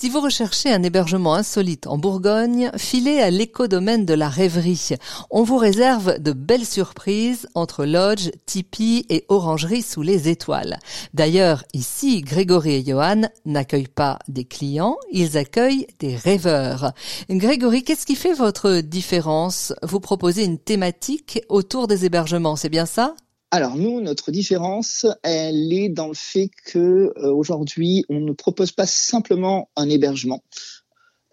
Si vous recherchez un hébergement insolite en Bourgogne, filez à l'écodomaine de la rêverie. On vous réserve de belles surprises entre lodge, tipi et orangerie sous les étoiles. D'ailleurs, ici, Grégory et Johan n'accueillent pas des clients, ils accueillent des rêveurs. Grégory, qu'est-ce qui fait votre différence? Vous proposez une thématique autour des hébergements, c'est bien ça? Alors nous, notre différence, elle est dans le fait que euh, aujourd'hui, on ne propose pas simplement un hébergement,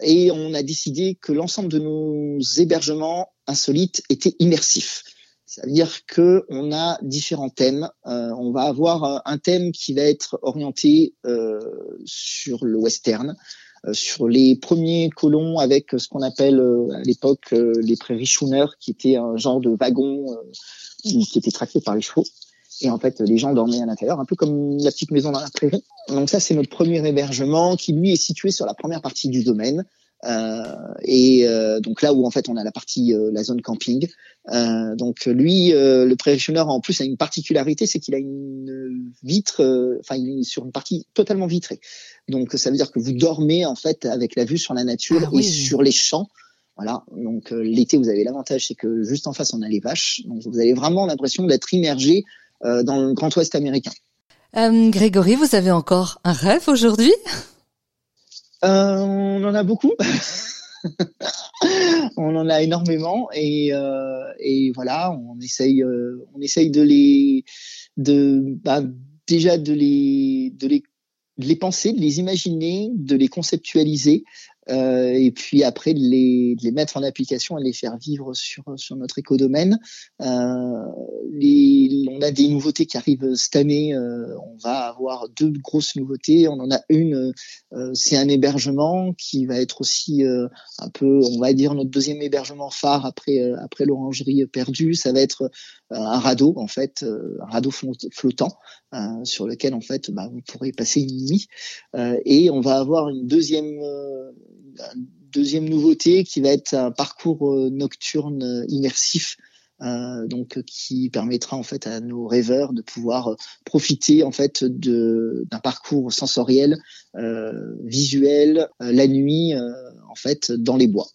et on a décidé que l'ensemble de nos hébergements insolites étaient immersifs. Ça veut dire que on a différents thèmes. Euh, on va avoir euh, un thème qui va être orienté sur le western, sur les premiers colons avec ce qu'on appelle à l'époque les prairies schooner, qui était un genre de wagon qui était traqué par les chevaux. Et en fait, les gens dormaient à l'intérieur, un peu comme la petite maison dans la prairie. Donc ça, c'est notre premier hébergement qui, lui, est situé sur la première partie du domaine. Euh, et euh, donc là où en fait on a la partie euh, la zone camping. Euh, donc lui, le préventionneur en plus a une particularité, c'est qu'il a une vitre, enfin il est sur une partie totalement vitrée. Donc ça veut dire que vous dormez en fait avec la vue sur la nature ah et sur les champs. Voilà. Donc euh, l'été, vous avez l'avantage, c'est que juste en face, on a les vaches. Donc vous avez vraiment l'impression d'être immergé euh, dans le Grand Ouest américain. Euh, Grégory, vous avez encore un rêve aujourd'hui? On en a beaucoup. on en a énormément et, et voilà, on essaye, on essaye de les, de bah, déjà de les, de les de les penser, de les imaginer, de les conceptualiser, euh, et puis après de les, de les, mettre en application et les faire vivre sur, sur notre écodomaine. Euh, on a des nouveautés qui arrivent cette année. Euh, on va avoir deux grosses nouveautés. On en a une, euh, c'est un hébergement qui va être aussi euh, un peu, on va dire notre deuxième hébergement phare après après l'orangerie perdue. Ça va être un radeau en fait, un radeau flottant sur lequel en fait bah, vous pourrez passer une nuit. et on va avoir une deuxième deuxième nouveauté qui va être un parcours euh, nocturne euh, immersif euh, donc qui permettra en fait à nos rêveurs de pouvoir profiter en fait d'un parcours sensoriel, visuel la nuit en fait dans les bois.